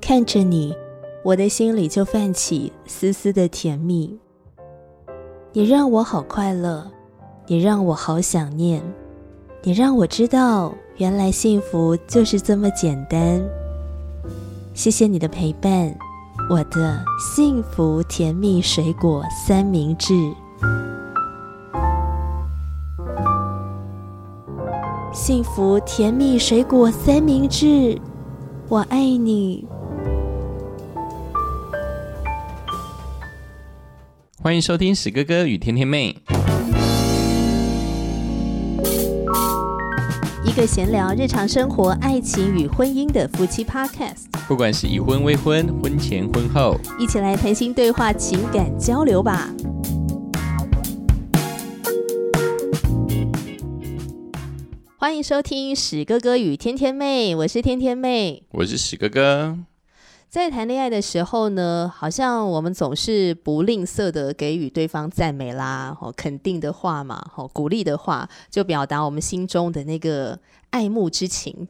看着你，我的心里就泛起丝丝的甜蜜。你让我好快乐，你让我好想念，你让我知道，原来幸福就是这么简单。谢谢你的陪伴，我的幸福甜蜜水果三明治。幸福甜蜜水果三明治，我爱你。欢迎收听史哥哥与甜甜妹，一个闲聊日常生活、爱情与婚姻的夫妻 Podcast。不管是已婚、未婚、婚前、婚后，一起来谈心对话、情感交流吧。欢迎收听史哥哥与天天妹，我是天天妹，我是史哥哥。在谈恋爱的时候呢，好像我们总是不吝啬的给予对方赞美啦，哦，肯定的话嘛，哦，鼓励的话，就表达我们心中的那个爱慕之情。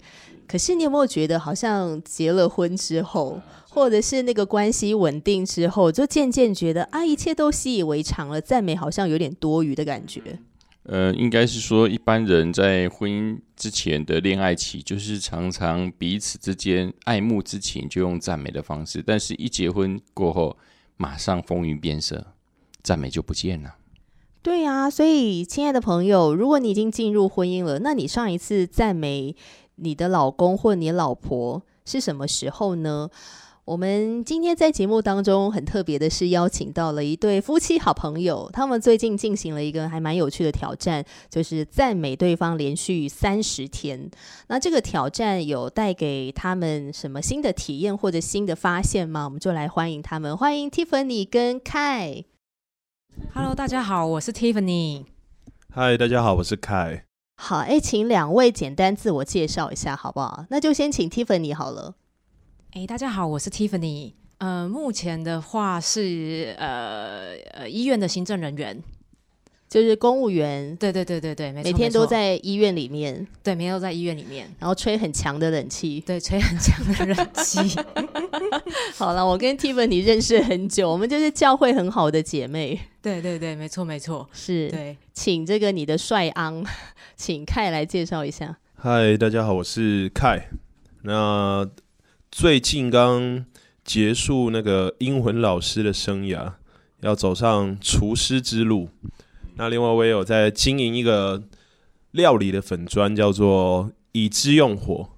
可是你有没有觉得，好像结了婚之后，或者是那个关系稳定之后，就渐渐觉得啊，一切都习以为常了，赞美好像有点多余的感觉。呃，应该是说，一般人在婚姻之前的恋爱期，就是常常彼此之间爱慕之情，就用赞美的方式；，但是一结婚过后，马上风云变色，赞美就不见了。对啊，所以亲爱的朋友，如果你已经进入婚姻了，那你上一次赞美你的老公或你老婆是什么时候呢？我们今天在节目当中很特别的是邀请到了一对夫妻好朋友，他们最近进行了一个还蛮有趣的挑战，就是赞美对方连续三十天。那这个挑战有带给他们什么新的体验或者新的发现吗？我们就来欢迎他们，欢迎 Tiffany 跟 Kai。Hello，大家好，我是 Tiffany。嗨，大家好，我是 Kai。好，哎，请两位简单自我介绍一下好不好？那就先请 Tiffany 好了。哎，大家好，我是 Tiffany。呃，目前的话是呃呃医院的行政人员，就是公务员。对对对对对，每天都在医院里面。对，每天都在医院里面，然后吹很强的冷气。对，吹很强的冷气。好了，我跟 Tiffany 认识很久，我们就是教会很好的姐妹。对对对，没错没错，是。对，请这个你的帅昂，请凯来介绍一下。嗨，大家好，我是凯。那最近刚结束那个英文老师的生涯，要走上厨师之路。那另外我也有在经营一个料理的粉砖，叫做“已知用火”。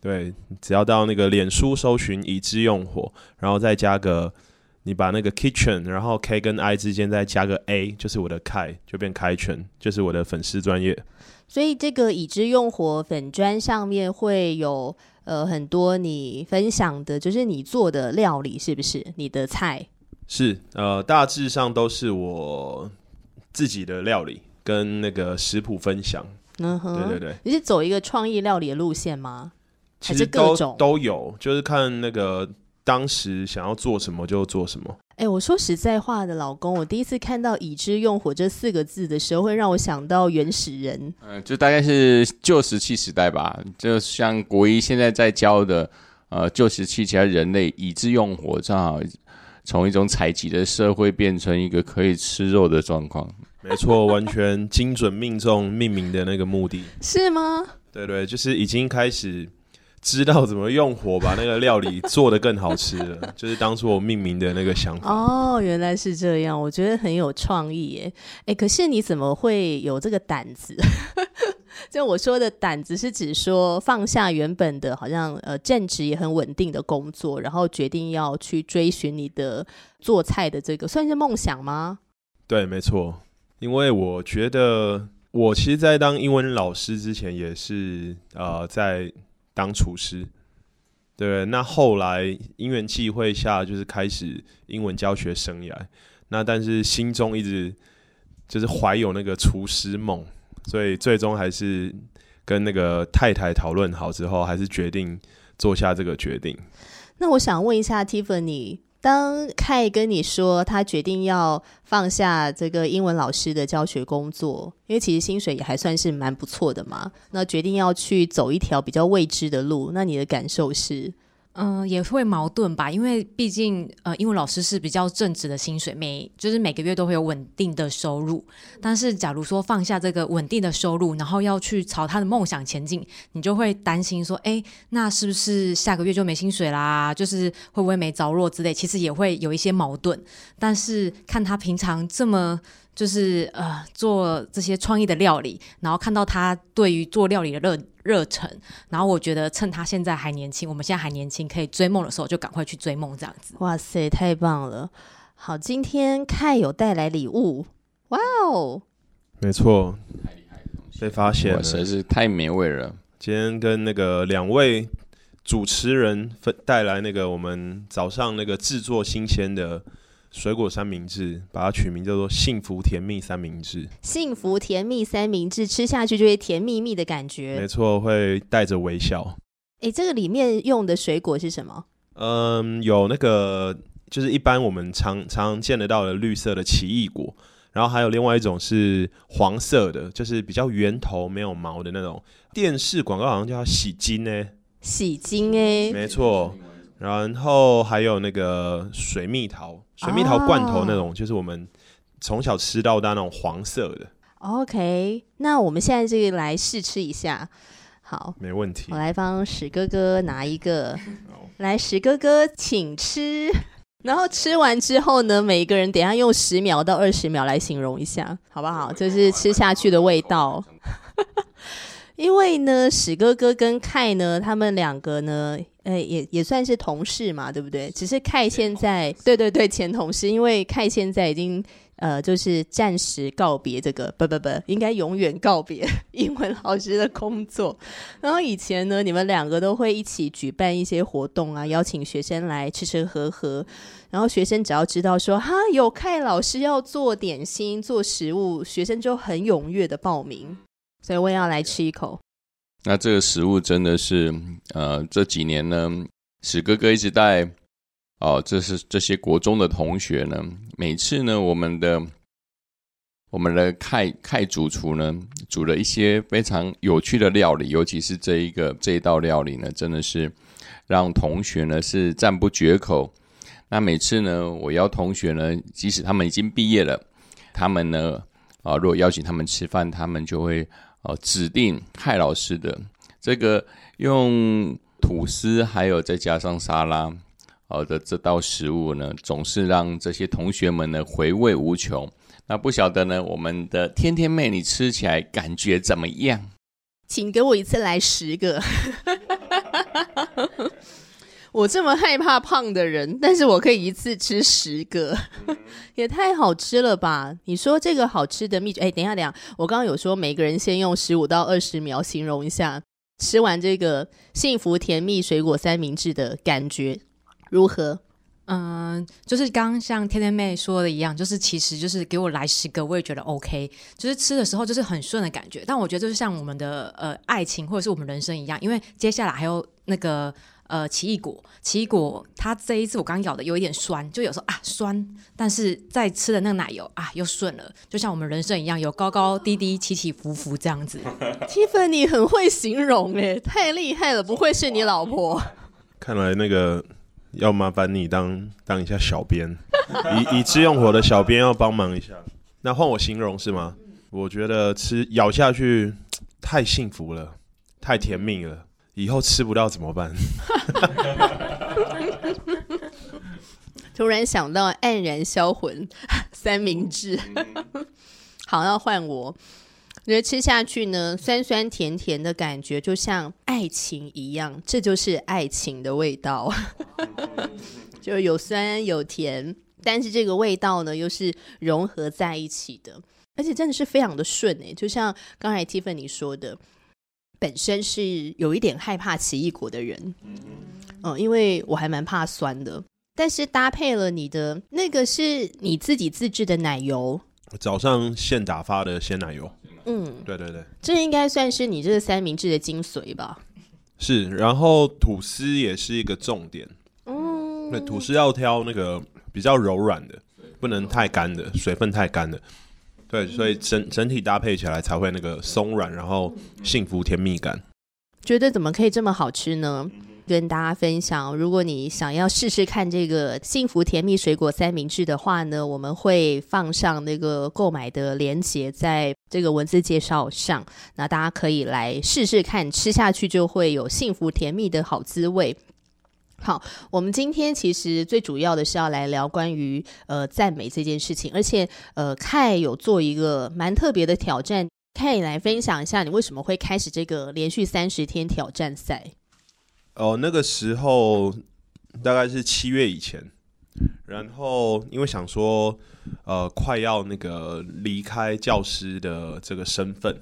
对，只要到那个脸书搜寻“已知用火”，然后再加个你把那个 kitchen，然后 K 跟 I 之间再加个 A，就是我的 “k”，，就变开全，就是我的粉丝专业。所以这个“已知用火”粉砖上面会有。呃，很多你分享的，就是你做的料理，是不是？你的菜是呃，大致上都是我自己的料理跟那个食谱分享。嗯哼，对对对，你是走一个创意料理的路线吗？其实各种都有，就是看那个当时想要做什么就做什么。哎，我说实在话的，老公，我第一次看到“已知用火”这四个字的时候，会让我想到原始人。嗯，就大概是旧石器时代吧，就像国一现在在教的，呃，旧石器其他人类已知用火，正好从一种采集的社会变成一个可以吃肉的状况。没错，完全精准命中命名的那个目的是吗？对对，就是已经开始。知道怎么用火把那个料理做的更好吃了，就是当初我命名的那个想法。哦，原来是这样，我觉得很有创意耶。哎，可是你怎么会有这个胆子？就我说的胆子，是指说放下原本的好像呃正职也很稳定的工作，然后决定要去追寻你的做菜的这个算是梦想吗？对，没错。因为我觉得我其实，在当英文老师之前，也是呃在。当厨师，对，那后来因缘际会下，就是开始英文教学生涯。那但是心中一直就是怀有那个厨师梦，所以最终还是跟那个太太讨论好之后，还是决定做下这个决定。那我想问一下 Tiffany，当凯跟你说他决定要放下这个英文老师的教学工作，因为其实薪水也还算是蛮不错的嘛，那决定要去走一条比较未知的路，那你的感受是？嗯，也会矛盾吧，因为毕竟呃，英文老师是比较正直的薪水，每就是每个月都会有稳定的收入。但是，假如说放下这个稳定的收入，然后要去朝他的梦想前进，你就会担心说，哎，那是不是下个月就没薪水啦？就是会不会没着落之类？其实也会有一些矛盾。但是看他平常这么。就是呃做这些创意的料理，然后看到他对于做料理的热热忱，然后我觉得趁他现在还年轻，我们现在还年轻，可以追梦的时候就赶快去追梦，这样子。哇塞，太棒了！好，今天看有带来礼物，哇哦，没错，被发现了，实在是太美味了。今天跟那个两位主持人分带来那个我们早上那个制作新鲜的。水果三明治，把它取名叫做“幸福甜蜜三明治”。幸福甜蜜三明治吃下去就会甜蜜蜜的感觉。没错，会带着微笑。哎，这个里面用的水果是什么？嗯，有那个就是一般我们常常见得到的绿色的奇异果，然后还有另外一种是黄色的，就是比较圆头没有毛的那种。电视广告好像叫洗金呢，洗金哎，没错。然后还有那个水蜜桃，水蜜桃罐头那种，就是我们从小吃到大那种黄色的。OK，那我们现在这个来试吃一下，好，没问题。我来帮史哥哥拿一个，来，史哥哥请吃。然后吃完之后呢，每一个人等下用十秒到二十秒来形容一下，好不好？就是吃下去的味道。因为呢，史哥哥跟凯呢，他们两个呢，呃，也也算是同事嘛，对不对？只是凯现在，对对对，前同事，因为凯现在已经呃，就是暂时告别这个，不不不，应该永远告别 英文老师的工作。然后以前呢，你们两个都会一起举办一些活动啊，邀请学生来吃吃喝喝。然后学生只要知道说哈，有凯老师要做点心、做食物，学生就很踊跃的报名。所以我也要来吃一口。那这个食物真的是，呃，这几年呢，史哥哥一直带哦，这是这些国中的同学呢，每次呢，我们的我们的凯凯主厨呢，煮了一些非常有趣的料理，尤其是这一个这一道料理呢，真的是让同学呢是赞不绝口。那每次呢，我邀同学呢，即使他们已经毕业了，他们呢，啊，如果邀请他们吃饭，他们就会。哦，指定蔡老师的这个用吐司，还有再加上沙拉，好的这道食物呢，总是让这些同学们呢回味无穷。那不晓得呢，我们的天天妹，你吃起来感觉怎么样？请给我一次来十个。我这么害怕胖的人，但是我可以一次吃十个，也太好吃了吧？你说这个好吃的秘诀？哎，等一下，等一下，我刚刚有说每个人先用十五到二十秒形容一下吃完这个幸福甜蜜水果三明治的感觉如何？嗯，就是刚刚像天天妹说的一样，就是其实就是给我来十个，我也觉得 OK。就是吃的时候就是很顺的感觉，但我觉得就是像我们的呃爱情或者是我们人生一样，因为接下来还有那个。呃，奇异果，奇异果，它这一次我刚咬的有一点酸，就有时候啊酸，但是在吃的那个奶油啊又顺了，就像我们人生一样，有高高低低、起起伏伏这样子。Tiffany 很会形容哎，太厉害了，不会是你老婆？看来那个要麻烦你当当一下小编，以以知用火的小编要帮忙一下。那换我形容是吗？我觉得吃咬下去 太幸福了，太甜蜜了。以后吃不到怎么办？突然想到黯然销魂 三明治，好要换我。觉得吃下去呢，酸酸甜甜的感觉，就像爱情一样，这就是爱情的味道，就有酸有甜，但是这个味道呢，又是融合在一起的，而且真的是非常的顺诶，就像刚才 Tiffany 说的。本身是有一点害怕奇异果的人，嗯，因为我还蛮怕酸的。但是搭配了你的那个是你自己自制的奶油，早上现打发的鲜奶油，嗯，对对对，这应该算是你这个三明治的精髓吧？是，然后吐司也是一个重点，嗯，对，吐司要挑那个比较柔软的，不能太干的，水分太干的。对，所以整整体搭配起来才会那个松软，然后幸福甜蜜感。觉得怎么可以这么好吃呢？跟大家分享，如果你想要试试看这个幸福甜蜜水果三明治的话呢，我们会放上那个购买的链接在这个文字介绍上，那大家可以来试试看，吃下去就会有幸福甜蜜的好滋味。好，我们今天其实最主要的是要来聊关于呃赞美这件事情，而且呃凯有做一个蛮特别的挑战，凯来分享一下你为什么会开始这个连续三十天挑战赛。哦，那个时候大概是七月以前，然后因为想说，呃，快要那个离开教师的这个身份，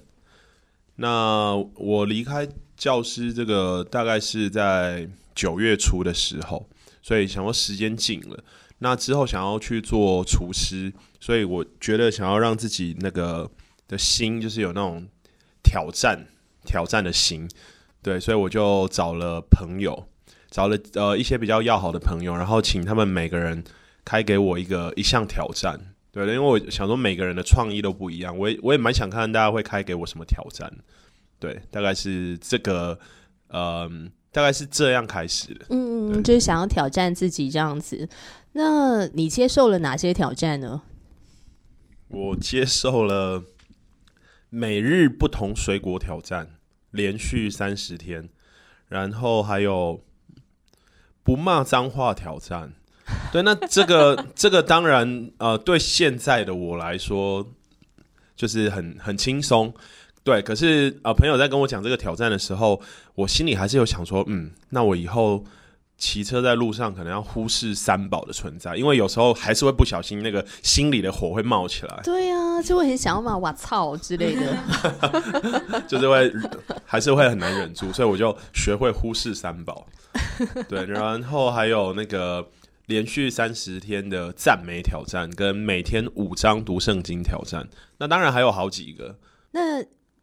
那我离开教师这个大概是在九月初的时候，所以想说时间紧了，那之后想要去做厨师，所以我觉得想要让自己那个的心就是有那种挑战、挑战的心。对，所以我就找了朋友，找了呃一些比较要好的朋友，然后请他们每个人开给我一个一项挑战。对，因为我想说每个人的创意都不一样，我也我也蛮想看大家会开给我什么挑战。对，大概是这个，嗯，大概是这样开始的。嗯嗯，就是想要挑战自己这样子。那你接受了哪些挑战呢？我接受了每日不同水果挑战。连续三十天，然后还有不骂脏话挑战。对，那这个 这个当然呃，对现在的我来说就是很很轻松。对，可是啊，朋友在跟我讲这个挑战的时候，我心里还是有想说，嗯，那我以后。骑车在路上可能要忽视三宝的存在，因为有时候还是会不小心，那个心里的火会冒起来。对啊，就会很想要骂“我操”之类的 就是会还是会很难忍住，所以我就学会忽视三宝。对，然后还有那个连续三十天的赞美挑战，跟每天五张读圣经挑战。那当然还有好几个。那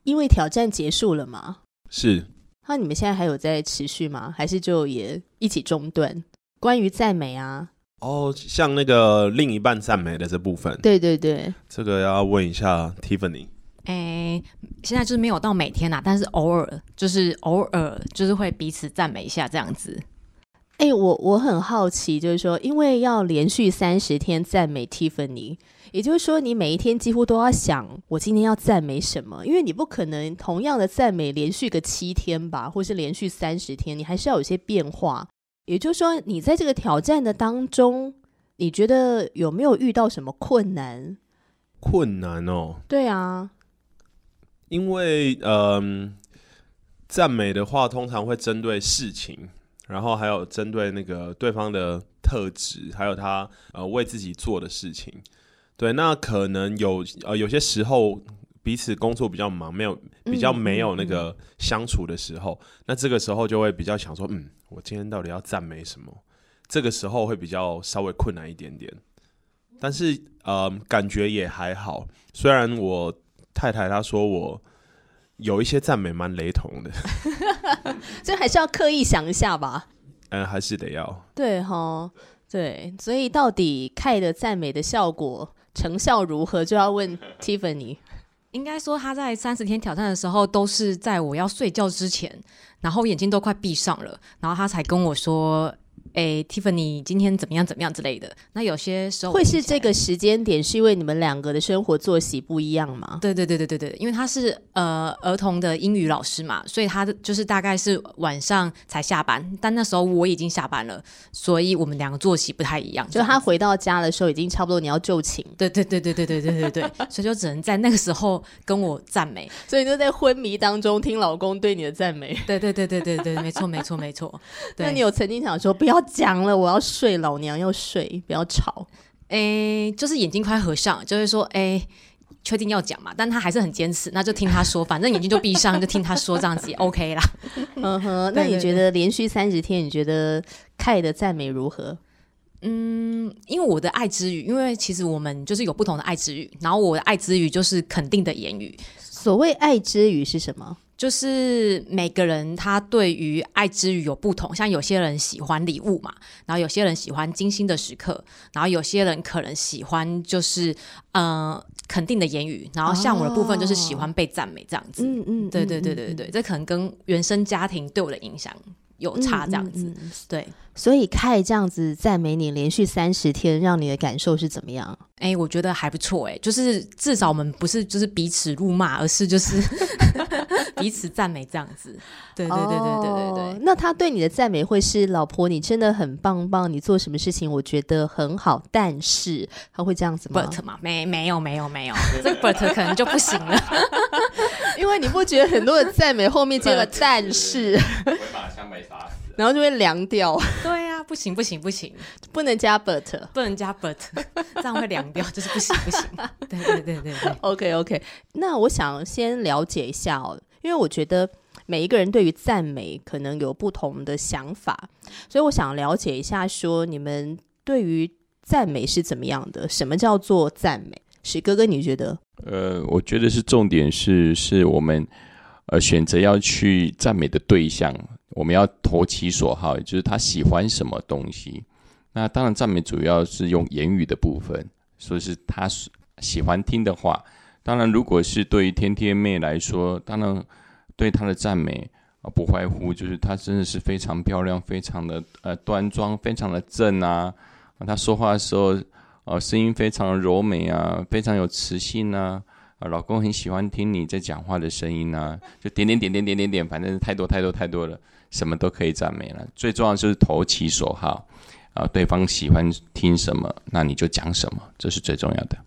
因为挑战结束了吗？是。那你们现在还有在持续吗？还是就也一起中断？关于赞美啊，哦，像那个另一半赞美的这部分，对对对，这个要问一下 Tiffany。哎，现在就是没有到每天啊，但是偶尔就是偶尔就是会彼此赞美一下这样子。哎，我我很好奇，就是说，因为要连续三十天赞美 Tiffany。也就是说，你每一天几乎都要想，我今天要赞美什么？因为你不可能同样的赞美连续个七天吧，或是连续三十天，你还是要有些变化。也就是说，你在这个挑战的当中，你觉得有没有遇到什么困难？困难哦，对啊，因为嗯，赞美的话通常会针对事情，然后还有针对那个对方的特质，还有他呃为自己做的事情。对，那可能有呃有些时候彼此工作比较忙，没有比较没有那个相处的时候，那这个时候就会比较想说，嗯，我今天到底要赞美什么？这个时候会比较稍微困难一点点，但是呃，感觉也还好。虽然我太太她说我有一些赞美蛮雷同的，这还是要刻意想一下吧。嗯，还是得要。对哈，对，所以到底凯的赞美的效果。成效如何就要问 Tiffany。应该说他在三十天挑战的时候，都是在我要睡觉之前，然后眼睛都快闭上了，然后他才跟我说。哎，Tiffany，今天怎么样？怎么样之类的？那有些时候会是这个时间点，是因为你们两个的生活作息不一样吗？对对对对对对，因为他是呃儿童的英语老师嘛，所以他就是大概是晚上才下班，但那时候我已经下班了，所以我们两个作息不太一样。就他回到家的时候，已经差不多你要就寝。对对对对对对对对对，所以就只能在那个时候跟我赞美，所以就在昏迷当中听老公对你的赞美。对对对对对对，没错没错没错。那你有曾经想说不要？讲了，我要睡，老娘要睡，不要吵。哎，就是眼睛快合上，就是说，哎，确定要讲嘛？但他还是很坚持，那就听他说，反正眼睛就闭上，就听他说，这样子 OK 啦。嗯哼，那你觉得连续三十天，你觉得凯的赞美如何？嗯，因为我的爱之语，因为其实我们就是有不同的爱之语，然后我的爱之语就是肯定的言语。所谓爱之语是什么？就是每个人他对于爱之语有不同，像有些人喜欢礼物嘛，然后有些人喜欢精心的时刻，然后有些人可能喜欢就是呃肯定的言语，然后像我的部分就是喜欢被赞美这样子。嗯嗯，对对嗯对对对，这可能跟原生家庭对我的影响有差这样子。嗯嗯嗯对，所以凯这样子赞美你连续三十天，让你的感受是怎么样？哎、我觉得还不错哎，就是至少我们不是就是彼此辱骂，而是就是 彼此赞美这样子。对对对对对对对。哦那他对你的赞美会是老婆，你真的很棒棒，你做什么事情我觉得很好，但是他会这样子吗 but 嘛，没没有没有没有，这个 but 可能就不行了。因为你不觉得很多的赞美后面接了但是，我 会把枪被杀死。然后就会凉掉，对呀、不行不行不行，不能加 but。不能加 but，这样会凉掉，就是不行不行。对对对对对，OK OK，那我想先了解一下哦，因为我觉得每一个人对于赞美可能有不同的想法，所以我想了解一下，说你们对于赞美是怎么样的？什么叫做赞美？史哥哥，你觉得？呃，我觉得是重点是是我们呃选择要去赞美的对象，我们要投其所好，也就是他喜欢什么东西。那当然，赞美主要是用言语的部分，所以是他喜喜欢听的话。当然，如果是对于天天妹来说，当然对她的赞美啊，不外乎就是她真的是非常漂亮，非常的呃端庄，非常的正啊。啊她说话的时候，呃，声音非常的柔美啊，非常有磁性啊。啊，老公很喜欢听你在讲话的声音啊，就点点点点点点点，反正太多太多太多了，什么都可以赞美了。最重要的就是投其所好，啊，对方喜欢听什么，那你就讲什么，这是最重要的。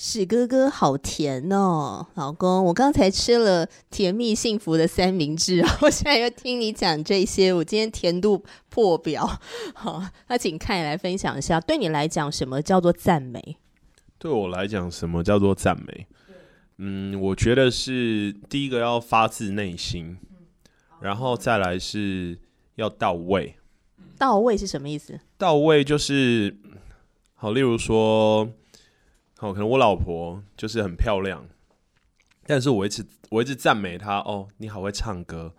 史哥哥好甜哦，老公，我刚才吃了甜蜜幸福的三明治，我现在又听你讲这些，我今天甜度破表。好，那请看来分享一下，对你来讲，什么叫做赞美？对我来讲，什么叫做赞美？嗯，我觉得是第一个要发自内心，然后再来是要到位。到位是什么意思？到位就是好，例如说，好，可能我老婆就是很漂亮，但是我一直我一直赞美她，哦，你好会唱歌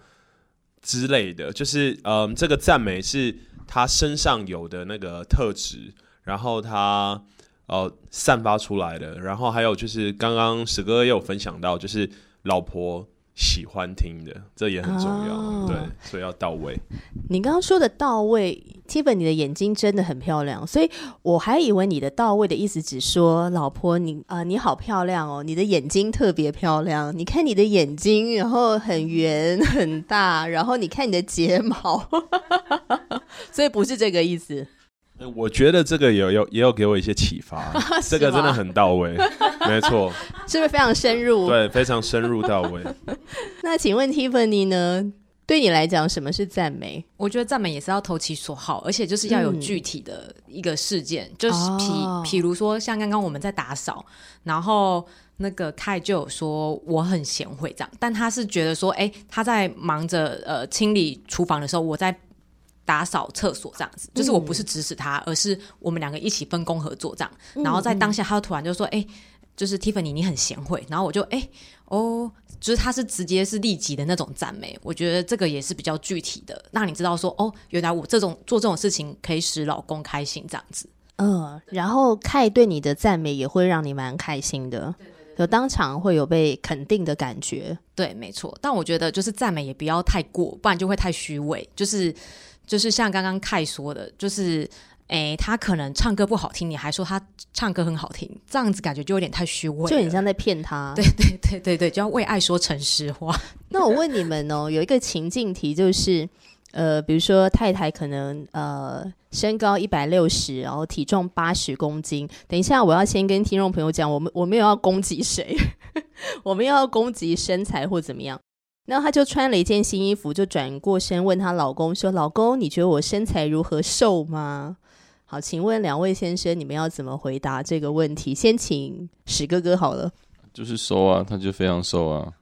之类的，就是嗯，这个赞美是她身上有的那个特质，然后她呃散发出来的，然后还有就是刚刚史哥也有分享到，就是老婆喜欢听的，这也很重要，哦对，所以要到位。你刚刚说的到位，Tiffany 你的眼睛真的很漂亮，所以我还以为你的到位的意思只说老婆你啊、你好漂亮哦，你的眼睛特别漂亮，你看你的眼睛，然后很圆很大，然后你看你的睫毛，所以不是这个意思。呃我觉得这个有有也有给我一些启发，这个真的很到位，没错，是不是非常深入？对，非常深入到位。那请问 Tiffany 呢？对你来讲，什么是赞美？我觉得赞美也是要投其所好，而且就是要有嗯具体的一个事件，就是譬哦譬如说像刚刚我们在打扫，然后那个凯就有说我很贤惠这样，但他是觉得说，哎，他在忙着呃清理厨房的时候，我在。打扫厕所这样子，就是我不是指使他，而是我们两个一起分工合作这样。然后在当下，他突然就说：“哎、就是 Tiffany，你很贤惠。”然后我就哎、哦，就是他是直接是立即的那种赞美，我觉得这个也是比较具体的，让你知道说哦，原来我这种做这种事情可以使老公开心这样子。嗯，然后凯对你的赞美也会让你蛮开心的，有当场会有被肯定的感觉。对，没错。但我觉得就是赞美也不要太过，不然就会太虚伪。就是就是像刚刚凯说的，就是诶，他可能唱歌不好听，你还说他唱歌很好听，这样子感觉就有点太虚伪，就很像在骗他。对对对对对，就要为爱说诚实话。那我问你们哦，有一个情境题，就是呃，比如说太太可能呃身高一百六十，然后体重八十公斤。等一下，我要先跟听众朋友讲，我们我没有要攻击谁，我们要攻击身材或怎么样。然后她就穿了一件新衣服，就转过身问她老公说：“老公，你觉得我身材如何？瘦吗？”好，请问两位先生，你们要怎么回答这个问题？先请史哥哥好了。就是瘦啊，他就非常瘦啊。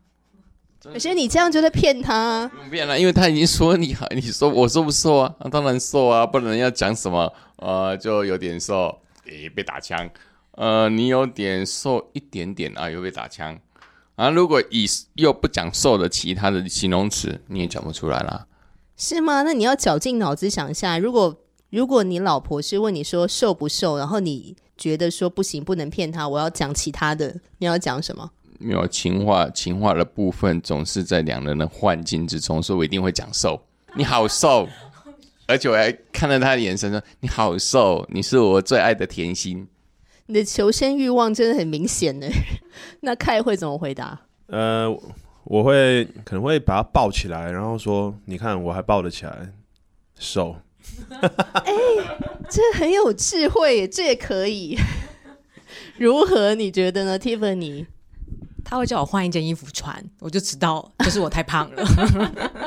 可是你这样就在骗他。不骗了，因为他已经说你好，你说我瘦不瘦啊？啊当然瘦啊，不然要讲什么？呃，就有点瘦，诶，被打枪。呃，你有点瘦一点点啊，又被打枪。啊，如果以又不讲瘦的其他的形容词，你也讲不出来啦。是吗？那你要绞尽脑汁想一下，如果如果你老婆是问你说瘦不瘦，然后你觉得说不行，不能骗她，我要讲其他的，你要讲什么？没有情话，情话的部分总是在两人的幻境之中，所以我一定会讲瘦。你好瘦，而且我还看到他的眼神说：“你好瘦，你是我最爱的甜心。你的求生欲望真的很明显呢。那凯会怎么回答？呃，我会可能会把他抱起来，然后说：“你看，我还抱得起来，瘦。这很有智慧耶，这也可以。如何？你觉得呢，Tiffany？他会叫我换一件衣服穿，我就知道就是我太胖了。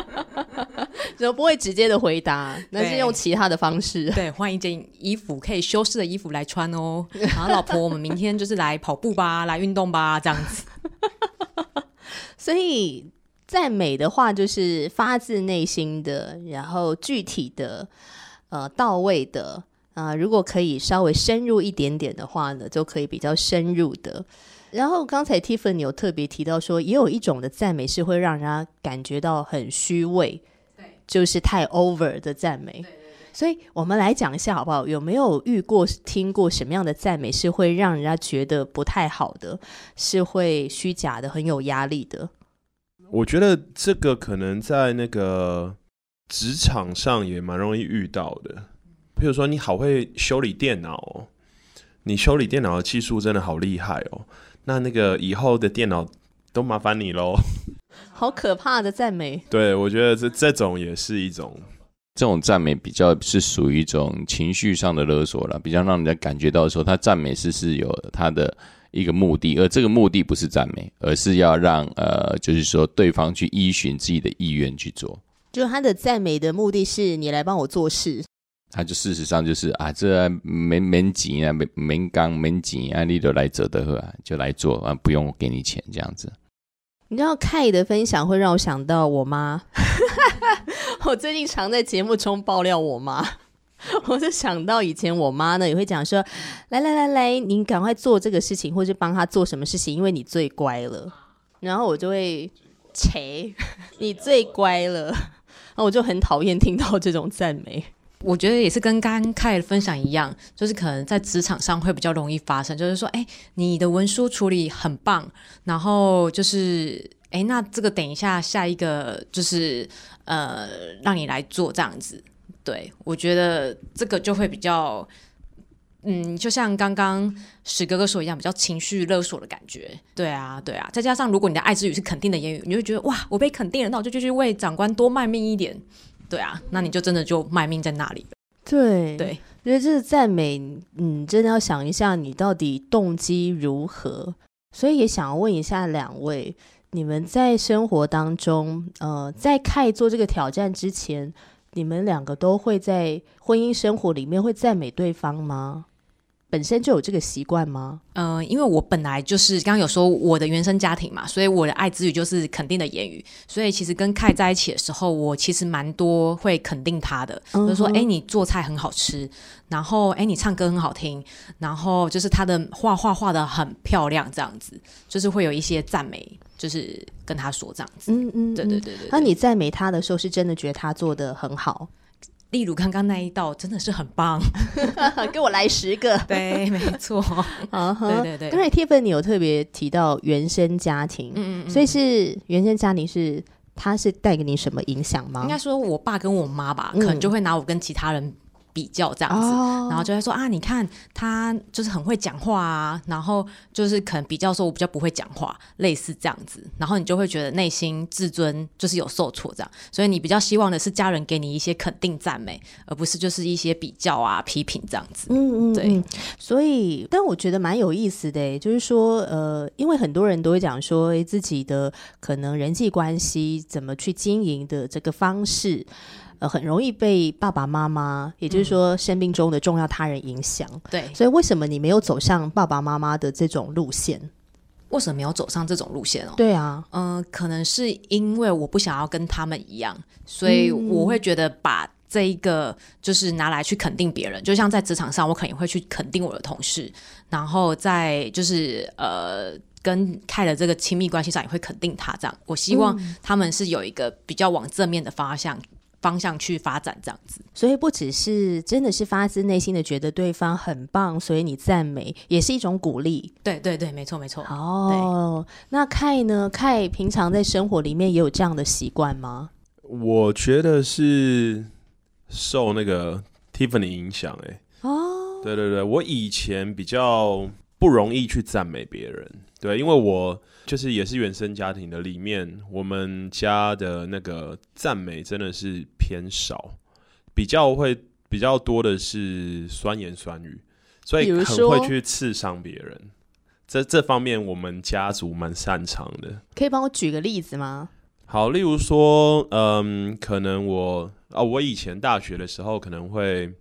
怎么不会直接的回答？那是用其他的方式。对，换一件衣服可以修饰的衣服来穿哦。然后老婆，我们明天就是来跑步吧，来运动吧，这样子。所以赞美的话，就是发自内心的，然后具体的，呃，到位的。啊、如果可以稍微深入一点点的话呢，就可以比较深入的。然后刚才 Tiffany 有特别提到说，也有一种的赞美是会让人家感觉到很虚伪，就是太 over 的赞美。所以我们来讲一下好不好？有没有遇过、听过什么样的赞美是会让人家觉得不太好的，是会虚假的、很有压力的？我觉得这个可能在那个职场上也蛮容易遇到的。譬如说，你好会修理电脑、哦，你修理电脑的技术真的好厉害哦。那那个以后的电脑都麻烦你喽。好可怕的赞美！对，我觉得这这种也是一种，”这种赞美比较是属于一种情绪上的勒索了，比较让人家感觉到说他赞美是是有他的一个目的，而这个目的不是赞美，而是要让呃，就是说对方去依循自己的意愿去做。就他的赞美的目的是你来帮我做事，他就事实上就是啊，这没没钱啊，没没刚没钱啊，你都来折的啊，就来做啊，不用我给你钱这样子。你知道凯的分享会让我想到我妈，我最近常在节目中爆料我妈，我就想到以前我妈呢也会讲说，来来来来，你赶快做这个事情，或是帮她做什么事情，因为你最乖了。然后我就会切，你最乖了，然后我就很讨厌听到这种赞美。我觉得也是跟刚刚开的分享一样，就是可能在职场上会比较容易发生，就是说，哎，你的文书处理很棒，然后就是，哎，那这个等一下下一个就是呃，让你来做这样子。对我觉得这个就会比较，嗯，就像刚刚史哥哥说一样，比较情绪勒索的感觉。对啊，对啊，再加上如果你的爱之语是肯定的言语，你就会觉得哇，我被肯定了，那我就继续为长官多卖命一点。对啊，那你就真的就卖命在那里了。对对，因为这是赞美，嗯，真的要想一下你到底动机如何。所以也想要问一下两位，你们在生活当中，呃，在开做这个挑战之前，你们两个都会在婚姻生活里面会赞美对方吗？本身就有这个习惯吗？呃，因为我本来就是刚刚有说我的原生家庭嘛，所以我的爱之语就是肯定的言语。所以其实跟凯在一起的时候，我其实蛮多会肯定他的，嗯哼就是说，哎、你做菜很好吃，然后哎、你唱歌很好听，然后就是他的画画画的很漂亮，这样子，就是会有一些赞美，就是跟他说这样子。嗯嗯，嗯。对对对对那、你赞美他的时候，是真的觉得他做的很好？例如刚刚那一道真的是很棒，给我来十个。对，没错，啊哈，对对对。刚才 Tiffany 有特别提到原生家庭，嗯嗯嗯，所以是原生家庭是他是带给你什么影响吗？应该说我爸跟我妈吧，嗯。可能就会拿我跟其他人比较这样子。哦然后就会说啊，你看他就是很会讲话啊，然后就是可能比较说我比较不会讲话，类似这样子，然后你就会觉得内心自尊就是有受挫这样，所以你比较希望的是家人给你一些肯定赞美，而不是就是一些比较啊批评这样子。嗯嗯，对嗯，所以，但我觉得蛮有意思的诶，就是说，呃，因为很多人都会讲说，诶自己的可能人际关系怎么去经营的这个方式，呃，很容易被爸爸妈妈，也就是说生命中的重要他人影响。对，所以，为什么你没有走上爸爸妈妈的这种路线？为什么没有走上这种路线哦？对啊，嗯、可能是因为我不想要跟他们一样，所以我会觉得把这一个就是拿来去肯定别人，就像在职场上，我肯定会去肯定我的同事，然后在就是呃跟开的这个亲密关系上也会肯定他。这样，我希望他们是有一个比较往正面的方向方向去发展，这样子。所以不只是真的是发自内心的觉得对方很棒，所以你赞美也是一种鼓励。对对对，没错没错。哦，那凯呢？凯平常在生活里面也有这样的习惯吗？我觉得是受那个 Tiffany 影响，哎，哦，对对对，我以前比较不容易去赞美别人，对，因为我就是也是原生家庭的里面，我们家的那个赞美真的是偏少，比较会比较多的是酸言酸语，所以很会去刺伤别人。这这方面我们家族蛮擅长的。可以帮我举个例子吗？好，例如说，嗯，可能我啊，我以前大学的时候可能会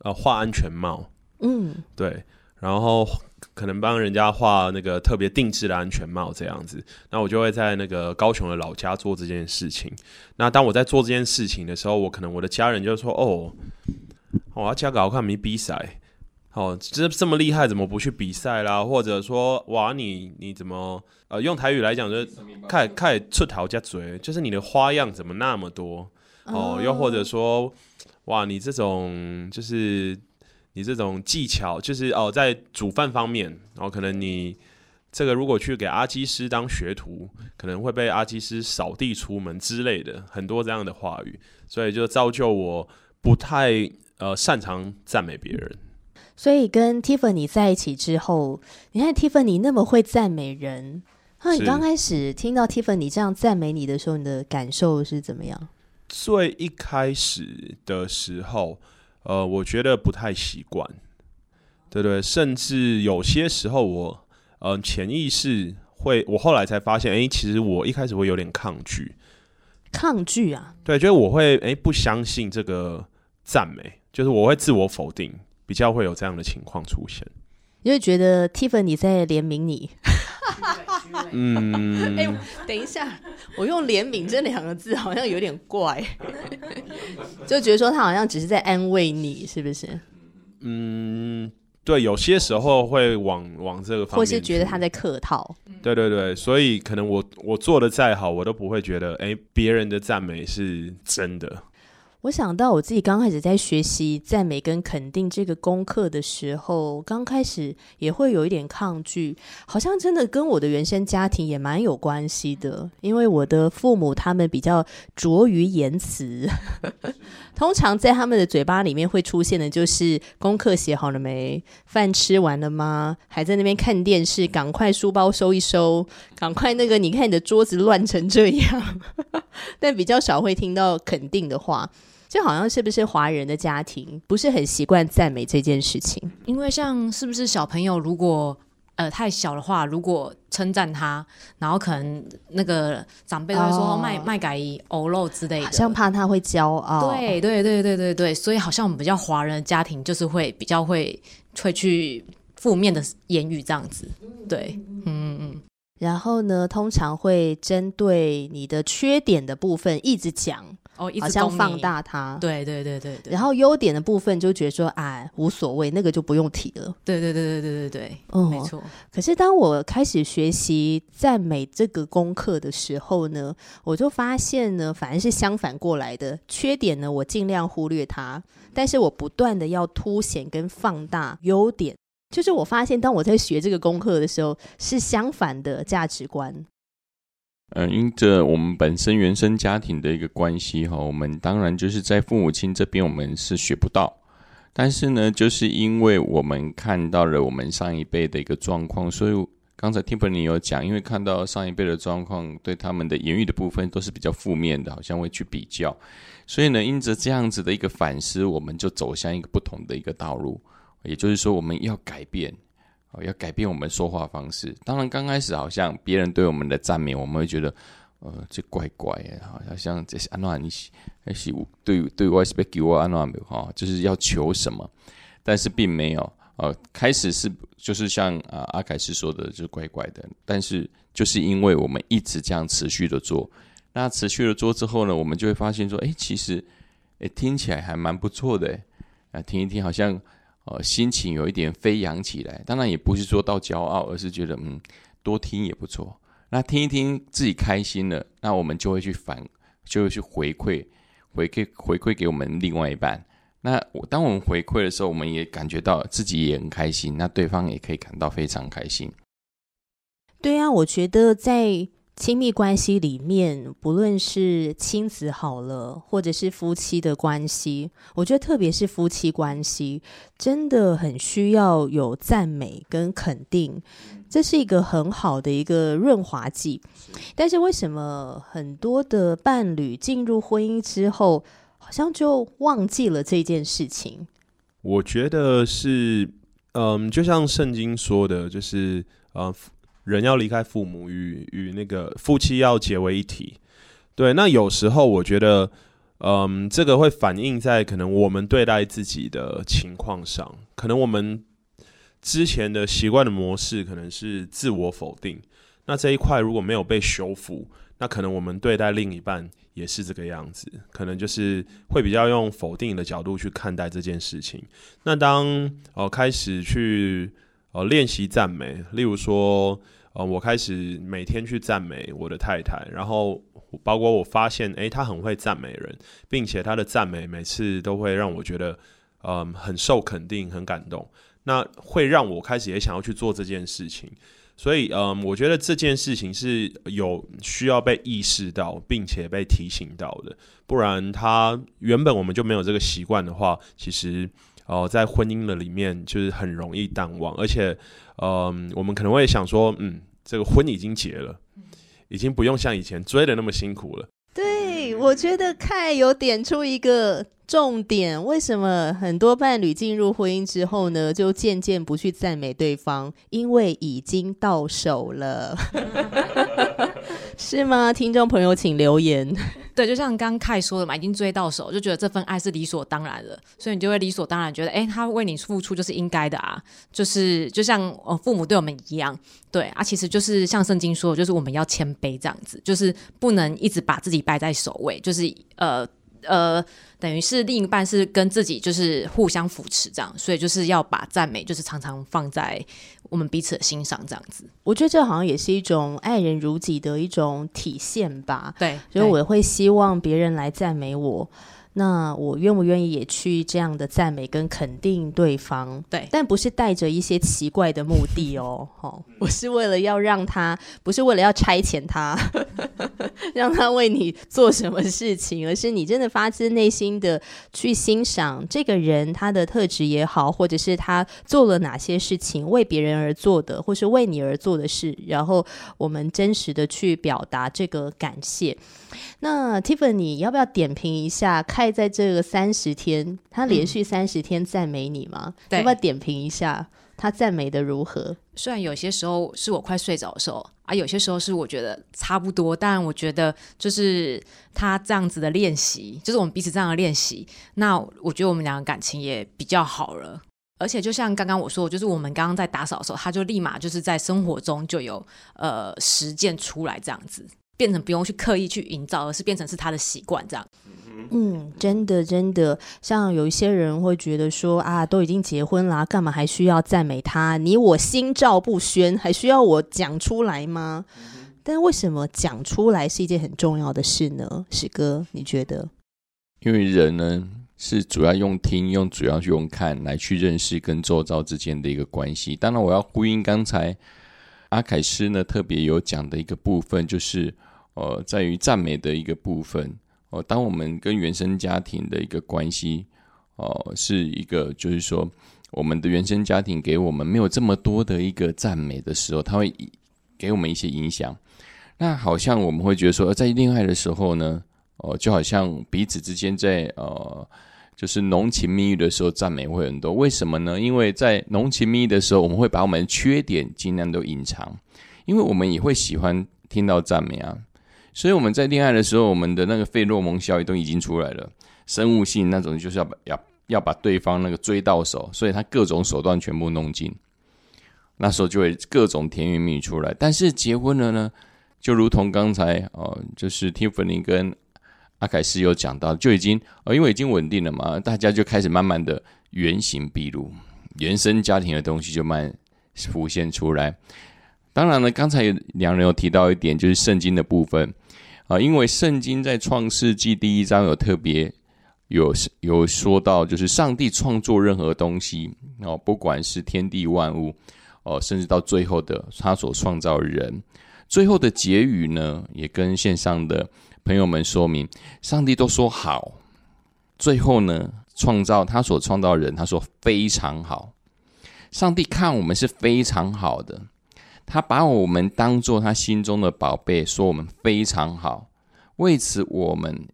呃画安全帽，嗯，对，然后可能帮人家画那个特别定制的安全帽这样子，那我就会在那个高雄的老家做这件事情。那当我在做这件事情的时候，我可能我的家人就说：“哦，我要加个好看没比赛，哦，这这么厉害，怎么不去比赛啦？”或者说：“哇，你你怎么呃用台语来讲就是开开出头加嘴，就是你的花样怎么那么多？”哦，又或者说，哇，你这种就是你这种技巧，就是哦，在煮饭方面，然后可能你这个如果去给阿基师当学徒，可能会被阿基师扫地出门之类的，很多这样的话语，所以就造就我不太呃擅长赞美别人。所以跟 Tiffany 在一起之后，你看 Tiffany 那么会赞美人，那你刚开始听到 Tiffany 这样赞美你的时候，你的感受是怎么样？最一开始的时候，呃，我觉得不太习惯，对对，甚至有些时候我，呃，潜意识会，我后来才发现，哎、其实我一开始会有点抗拒，抗拒啊？对，就是我会，哎、不相信这个赞美，就是我会自我否定，比较会有这样的情况出现。因为觉得 Tiffany 在怜悯你？嗯，哎、等一下，我用“怜悯”这两个字好像有点怪，就觉得说他好像只是在安慰你，是不是？嗯，对，有些时候会往往这个方面，或是觉得他，在客套？对对对，所以可能我我做的再好，我都不会觉得，哎、别人的赞美是真的。我想到我自己刚开始在学习赞美跟肯定这个功课的时候，刚开始也会有一点抗拒，好像真的跟我的原生家庭也蛮有关系的。因为我的父母他们比较拙于言辞，通常在他们的嘴巴里面会出现的就是功课写好了没，饭吃完了吗？还在那边看电视，赶快书包收一收，赶快那个你看你的桌子乱成这样，但比较少会听到肯定的话。就好像是不是华人的家庭不是很习惯赞美这件事情？因为像是不是小朋友如果呃太小的话，如果称赞他，然后可能那个长辈都会说哦卖卖改欧肉之类的，好像怕他会骄傲。对对对对对对，所以好像我们比较华人的家庭就是会比较会会去负面的言语这样子，对，嗯嗯嗯，然后呢，通常会针对你的缺点的部分一直讲，哦，一直好像放，大它。对对对对对，然后优点的部分就觉得说，哎，无所谓，那个就不用提了。对对对对对对对，嗯没错，可是当我开始学习赞美这个功课的时候呢，我就发现呢，反而是相反过来的。缺点呢，我尽量忽略它，但是我不断的要凸显跟放大优点。就是我发现，当我在学这个功课的时候，是相反的价值观。嗯，因着我们本身原生家庭的一个关系哈，我们当然就是在父母亲这边我们是学不到，但是呢，就是因为我们看到了我们上一辈的一个状况，所以刚才 Tiffany 有讲，因为看到上一辈的状况，对他们的言语的部分都是比较负面的，好像会去比较，所以呢，因着这样子的一个反思，我们就走向一个不同的一个道路，也就是说，我们要改变。要改变我们说话方式。当然，刚开始好像别人对我们的赞美，我们会觉得，呃，这怪怪的，好像这是安诺你还是对对我是被给我安诺没有哈，就是要求什么，但是并没有。呃，开始是就是像啊、阿凯斯说的，就怪怪的。但是就是因为我们一直这样持续的做，那持续的做之后呢，我们就会发现说，哎，其实，哎，听起来还蛮不错的，啊，听一听好像。呃，心情有一点飞扬起来，当然也不是说到骄傲，而是觉得嗯，多听也不错。那听一听自己开心了，那我们就会去反，就会去回馈，回馈回馈给我们另外一半。那我当我们回馈的时候，我们也感觉到自己也很开心，那对方也可以感到非常开心。对啊，我觉得在亲密关系里面，不论是亲子好了，或者是夫妻的关系，我觉得特别是夫妻关系，真的很需要有赞美跟肯定，这是一个很好的一个润滑剂。但是为什么很多的伴侣进入婚姻之后，好像就忘记了这件事情？我觉得是，嗯，就像圣经说的，就是呃。人要离开父母，与与那个夫妻要结为一体。对，那有时候我觉得，嗯，这个会反映在可能我们对待自己的情况上，可能我们之前的习惯的模式可能是自我否定。那这一块如果没有被修复，那可能我们对待另一半也是这个样子，可能就是会比较用否定的角度去看待这件事情。那当哦开始去哦练习赞美，例如说。呃，我开始每天去赞美我的太太，然后包括我发现，诶，她很会赞美人，并且她的赞美每次都会让我觉得，嗯，很受肯定，很感动。那会让我开始也想要去做这件事情。所以，嗯，我觉得这件事情是有需要被意识到，并且被提醒到的。不然，他原本我们就没有这个习惯的话，其实，哦，在婚姻的里面就是很容易淡忘，而且，嗯，我们可能会想说，嗯。这个婚已经结了，已经不用像以前追的那么辛苦了。对，我觉得凯有点出一个重点。为什么很多伴侣进入婚姻之后呢，就渐渐不去赞美对方？因为已经到手了，是吗？听众朋友，请留言。对，就像刚凯说的嘛，已经追到手，就觉得这份爱是理所当然的，所以你就会理所当然觉得，哎，他为你付出就是应该的啊，就是就像呃父母对我们一样，对啊，其实就是像圣经说的，就是我们要谦卑这样子，就是不能一直把自己摆在首位，就是呃。呃，等于是另一半是跟自己就是互相扶持这样，所以就是要把赞美就是常常放在我们彼此的心上这样子。我觉得这好像也是一种爱人如己的一种体现吧。对，所以我会希望别人来赞美我。那我愿不愿意也去这样的赞美跟肯定对方？对，但不是带着一些奇怪的目的哦，哈，我是为了要让他，不是为了要差遣他，让他为你做什么事情，而是你真的发自内心的去欣赏这个人他的特质也好，或者是他做了哪些事情为别人而做的，或是为你而做的事，然后我们真实的去表达这个感谢。那 Tiffany，要不要点评一下？开在这个三十天，他连续三十天赞美你吗？要不要点评一下他赞美的如何？虽然有些时候是我快睡着的时候啊，有些时候是我觉得差不多，但我觉得就是他这样子的练习，就是我们彼此这样的练习，那我觉得我们两个感情也比较好了。而且就像刚刚我说，就是我们刚刚在打扫的时候，他就立马就是在生活中就有呃实践出来这样子。变成不用去刻意去营造，而是变成是他的习惯这样。嗯，真的真的，像有一些人会觉得说啊，都已经结婚啦，干嘛还需要赞美他？你我心照不宣，还需要我讲出来吗？但为什么讲出来是一件很重要的事呢？史哥，你觉得？因为人呢是主要用听，用主要用看来去认识跟周遭之间的一个关系。当然，我要呼应刚才阿凯斯呢特别有讲的一个部分，就是。呃，在于赞美的一个部分哦。当我们跟原生家庭的一个关系哦，是一个就是说，我们的原生家庭给我们没有这么多的一个赞美的时候，他会给我们一些影响。那好像我们会觉得说，在恋爱的时候呢，哦，就好像彼此之间在呃，就是浓情蜜意的时候，赞美会很多。为什么呢？因为在浓情蜜意的时候，我们会把我们的缺点尽量都隐藏，因为我们也会喜欢听到赞美啊。所以我们在恋爱的时候，我们的那个费洛蒙效应都已经出来了，生物性那种就是要把要要把对方那个追到手，所以他各种手段全部弄尽，那时候就会各种甜言蜜语出来。但是结婚了呢，就如同刚才哦，就是 Tiffany 跟阿凯斯有讲到，就已经呃因为已经稳定了嘛，大家就开始慢慢的原形毕露，原生家庭的东西就慢浮现出来。当然了，刚才两人有提到一点，就是圣经的部分啊，因为圣经在创世纪第一章有特别有有说到，就是上帝创作任何东西哦，不管是天地万物哦，甚至到最后的他所创造人，最后的结语呢，也跟线上的朋友们说明，上帝都说好，最后呢，创造他所创造人，他说非常好。上帝看我们是非常好的，他把我们当做他心中的宝贝，说我们非常好。为此，我们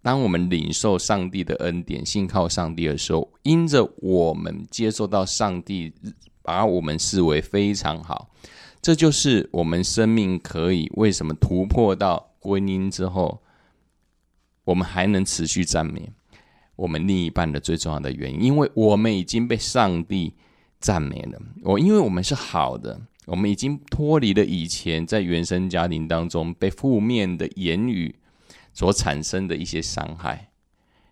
当我们领受上帝的恩典，信靠上帝的时候，因着我们接受到上帝把我们视为非常好，这就是我们生命可以为什么突破到婚姻之后，我们还能持续赞美我们另一半的最重要的原因，因为我们已经被上帝。赞美了我，因为我们是好的，我们已经脱离了以前在原生家庭当中被负面的言语所产生的一些伤害，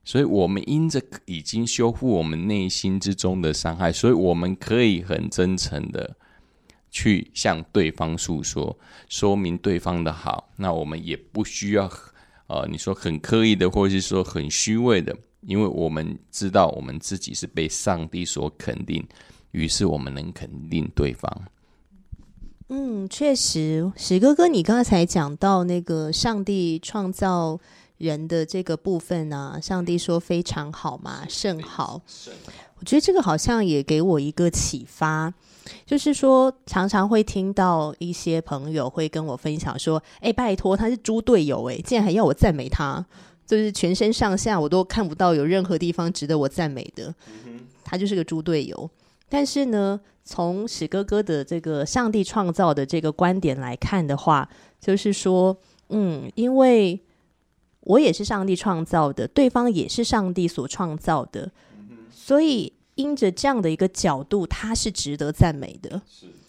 所以我们因着已经修复我们内心之中的伤害，所以我们可以很真诚的去向对方诉说，说明对方的好。那我们也不需要呃，你说很刻意的，或者是说很虚伪的，因为我们知道我们自己是被上帝所肯定。于是我们能肯定对方。嗯，确实，史哥哥，你刚才讲到那个上帝创造人的这个部分呢，上帝说非常好嘛，甚好。我觉得这个好像也给我一个启发，就是说常常会听到一些朋友会跟我分享说：“哎，拜托，他是猪队友，哎，竟然还要我赞美他，就是全身上下我都看不到有任何地方值得我赞美的，他就是个猪队友。”但是呢，从史哥哥的这个上帝创造的这个观点来看的话，就是说，嗯，因为我也是上帝创造的，对方也是上帝所创造的，所以因着这样的一个角度，他是值得赞美的。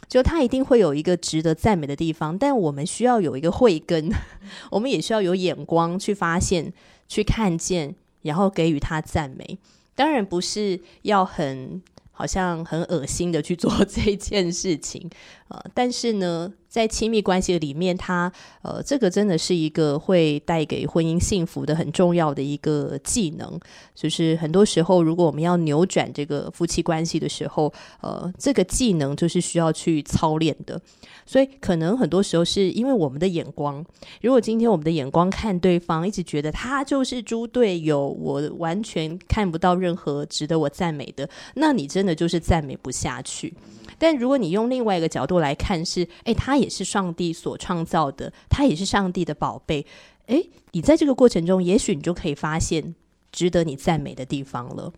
就他一定会有一个值得赞美的地方，但我们需要有一个慧根，我们也需要有眼光去发现、去看见，然后给予他赞美。当然不是要很。好像很恶心的去做 这件事情，呃，但是呢。在亲密关系里面，他呃，这个真的是一个会带给婚姻幸福的很重要的一个技能。就是很多时候，如果我们要扭转这个夫妻关系的时候，呃，这个技能就是需要去操练的。所以，可能很多时候是因为我们的眼光，如果今天我们的眼光看对方，一直觉得他就是猪队友，我完全看不到任何值得我赞美的，那你真的就是赞美不下去。但如果你用另外一个角度来看，是哎，他也是上帝所创造的，他也是上帝的宝贝。哎，你在这个过程中，也许你就可以发现值得你赞美的地方了。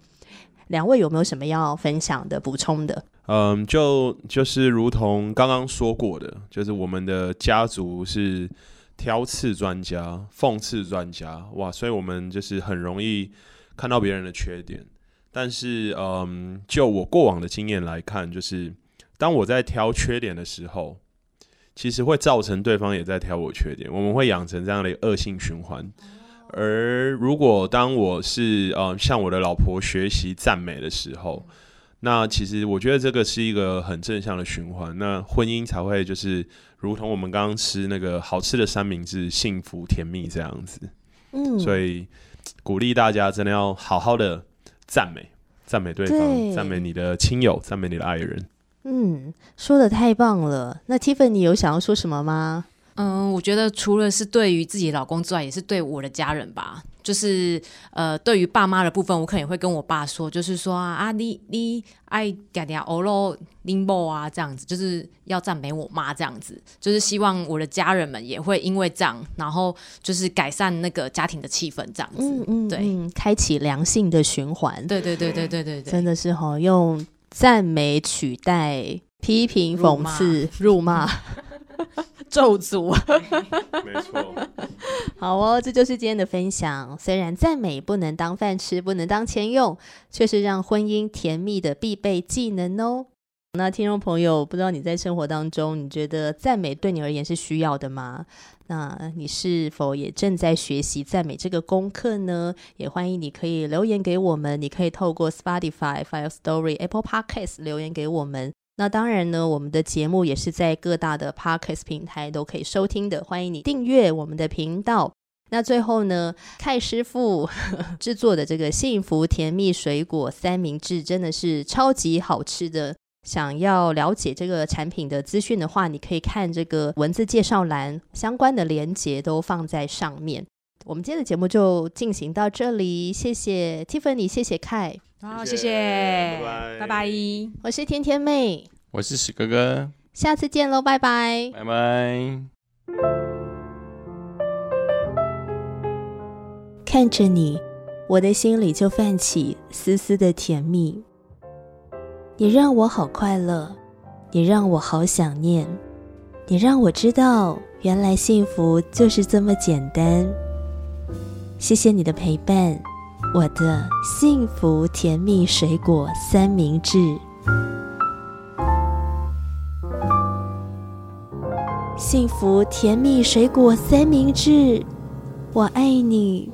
两位有没有什么要分享的、补充的？嗯，就就是如同刚刚说过的，就是我们的家族是挑刺专家、讽刺专家，哇，所以我们就是很容易看到别人的缺点。但是，嗯，就我过往的经验来看，就是。当我在挑缺点的时候，其实会造成对方也在挑我缺点，我们会养成这样的恶性循环。而如果当我是呃向我的老婆学习赞美的时候，那其实我觉得这个是一个很正向的循环，那婚姻才会就是如同我们刚刚吃那个好吃的三明治，幸福甜蜜这样子。嗯，所以鼓励大家真的要好好的赞美，赞美对方，赞美你的亲友，赞美你的爱人。嗯，说的太棒了。那 Tiffany 你有想要说什么吗？嗯，我觉得除了是对于自己老公之外，也是对我的家人吧。就是呃，对于爸妈的部分，我可能也会跟我爸说，就是说啊啊，你你爱嗲嗲欧罗林波啊，这样子，就是要赞美我妈这样子，就是希望我的家人们也会因为这样，然后就是改善那个家庭的气氛，这样子。嗯嗯，对，开启良性的循环。对对对对对对对，真的是哈用。赞美取代批评、讽刺、辱骂、咒诅，没错。好哦，这就是今天的分享。虽然赞美不能当饭吃，不能当钱用，却是让婚姻甜蜜的必备技能哦。那听众朋友，不知道你在生活当中，你觉得赞美对你而言是需要的吗？那你是否也正在学习赞美这个功课呢？也欢迎你可以留言给我们，你可以透过 Spotify、Fire Story、Apple Podcast 留言给我们。那当然呢，我们的节目也是在各大的 Podcast 平台都可以收听的，欢迎你订阅我们的频道。那最后呢，蔡师傅制作的这个幸福甜蜜水果三明治真的是超级好吃的。想要了解这个产品的资讯的话，你可以看这个文字介绍栏，相关的连接都放在上面。我们今天的节目就进行到这里，谢谢 Tiffany，谢谢凯，好，谢谢谢谢，拜拜拜拜。我是甜甜妹，我是史哥哥，下次见喽，拜拜。拜拜。看着你，我的心里就泛起丝丝的甜蜜。你让我好快乐，你让我好想念，你让我知道，原来幸福就是这么简单。谢谢你的陪伴，我的幸福甜蜜水果三明治。幸福甜蜜水果三明治，我爱你。